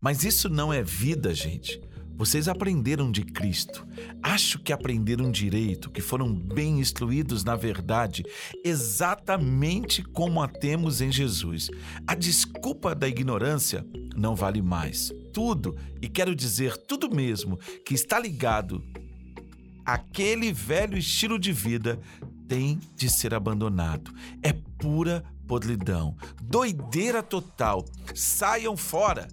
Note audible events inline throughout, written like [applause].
Mas isso não é vida, gente. Vocês aprenderam de Cristo. Acho que aprenderam direito, que foram bem instruídos na verdade, exatamente como a temos em Jesus. A desculpa da ignorância não vale mais. Tudo, e quero dizer tudo mesmo, que está ligado àquele velho estilo de vida tem de ser abandonado. É pura podridão, doideira total. Saiam fora.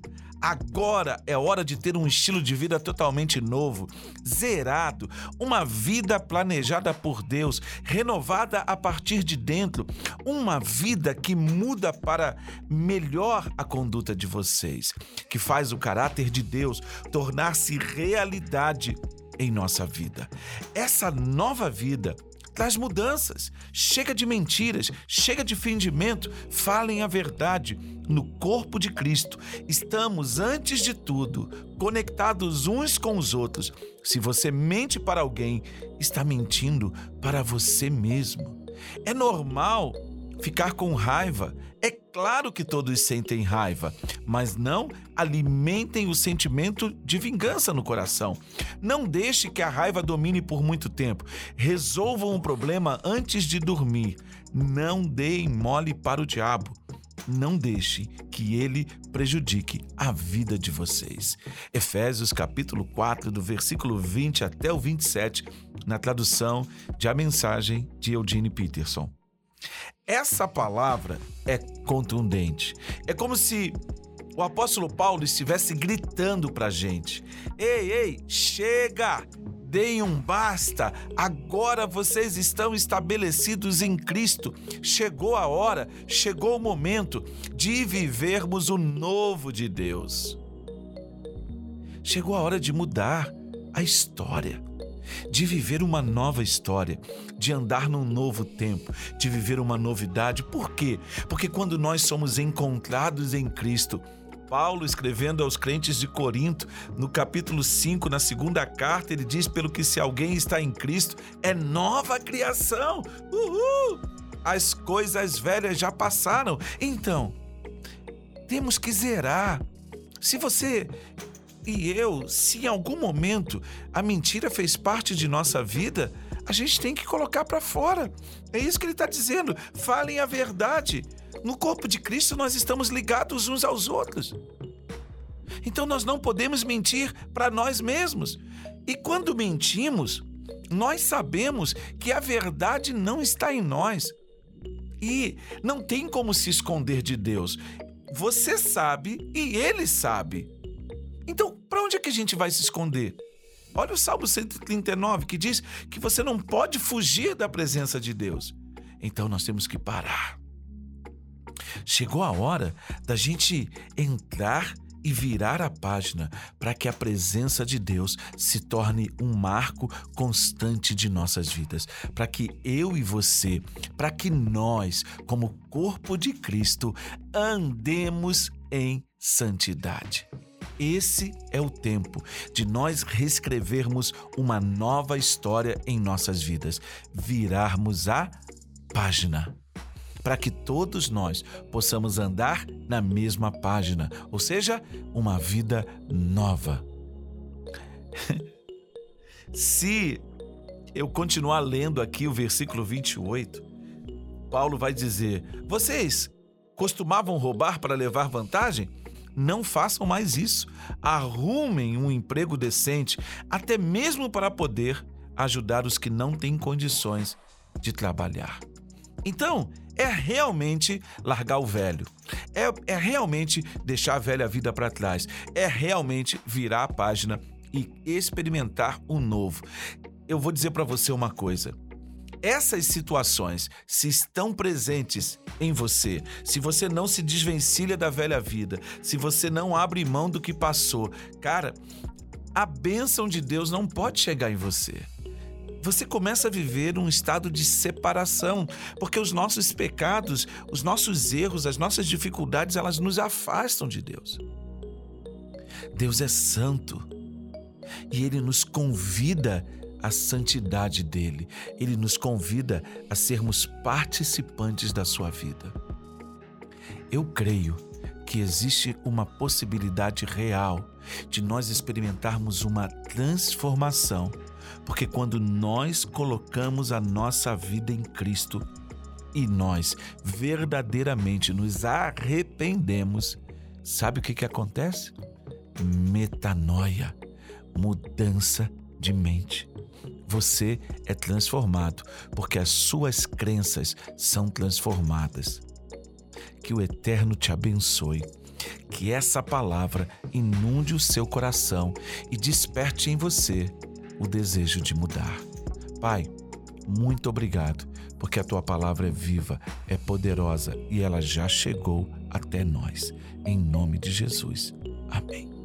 Agora é hora de ter um estilo de vida totalmente novo, zerado, uma vida planejada por Deus, renovada a partir de dentro, uma vida que muda para melhor a conduta de vocês, que faz o caráter de Deus tornar-se realidade em nossa vida. Essa nova vida traz mudanças. Chega de mentiras, chega de fingimento, falem a verdade. No corpo de Cristo, estamos, antes de tudo, conectados uns com os outros. Se você mente para alguém, está mentindo para você mesmo. É normal ficar com raiva. É claro que todos sentem raiva, mas não alimentem o sentimento de vingança no coração. Não deixe que a raiva domine por muito tempo. Resolvam o problema antes de dormir. Não deem mole para o diabo. Não deixe que ele prejudique a vida de vocês. Efésios capítulo 4, do versículo 20 até o 27, na tradução de A Mensagem de Eugene Peterson. Essa palavra é contundente. É como se o apóstolo Paulo estivesse gritando para a gente: Ei, ei, chega! Deem um basta, agora vocês estão estabelecidos em Cristo. Chegou a hora, chegou o momento de vivermos o novo de Deus. Chegou a hora de mudar a história de viver uma nova história, de andar num novo tempo, de viver uma novidade. Por quê? Porque quando nós somos encontrados em Cristo, Paulo, escrevendo aos crentes de Corinto, no capítulo 5, na segunda carta, ele diz: Pelo que se alguém está em Cristo, é nova criação. Uhul! As coisas velhas já passaram. Então, temos que zerar. Se você e eu, se em algum momento a mentira fez parte de nossa vida, a gente tem que colocar para fora. É isso que ele está dizendo. Falem a verdade. No corpo de Cristo nós estamos ligados uns aos outros. Então nós não podemos mentir para nós mesmos. E quando mentimos, nós sabemos que a verdade não está em nós. E não tem como se esconder de Deus. Você sabe e ele sabe. Então, para onde é que a gente vai se esconder? Olha o Salmo 139 que diz que você não pode fugir da presença de Deus. Então nós temos que parar. Chegou a hora da gente entrar e virar a página para que a presença de Deus se torne um marco constante de nossas vidas, para que eu e você, para que nós, como corpo de Cristo, andemos em santidade. Esse é o tempo de nós reescrevermos uma nova história em nossas vidas, virarmos a página para que todos nós possamos andar na mesma página, ou seja, uma vida nova. [laughs] Se eu continuar lendo aqui o versículo 28, Paulo vai dizer: Vocês costumavam roubar para levar vantagem? Não façam mais isso. Arrumem um emprego decente, até mesmo para poder ajudar os que não têm condições de trabalhar. Então, é realmente largar o velho. É, é realmente deixar a velha vida para trás. É realmente virar a página e experimentar o novo. Eu vou dizer para você uma coisa essas situações, se estão presentes em você, se você não se desvencilha da velha vida, se você não abre mão do que passou, cara, a bênção de Deus não pode chegar em você. Você começa a viver um estado de separação, porque os nossos pecados, os nossos erros, as nossas dificuldades, elas nos afastam de Deus. Deus é santo e ele nos convida a santidade dele. Ele nos convida a sermos participantes da sua vida. Eu creio que existe uma possibilidade real de nós experimentarmos uma transformação, porque quando nós colocamos a nossa vida em Cristo e nós verdadeiramente nos arrependemos, sabe o que, que acontece? Metanoia, mudança de mente. Você é transformado porque as suas crenças são transformadas. Que o Eterno te abençoe. Que essa palavra inunde o seu coração e desperte em você o desejo de mudar. Pai, muito obrigado, porque a tua palavra é viva, é poderosa e ela já chegou até nós. Em nome de Jesus. Amém.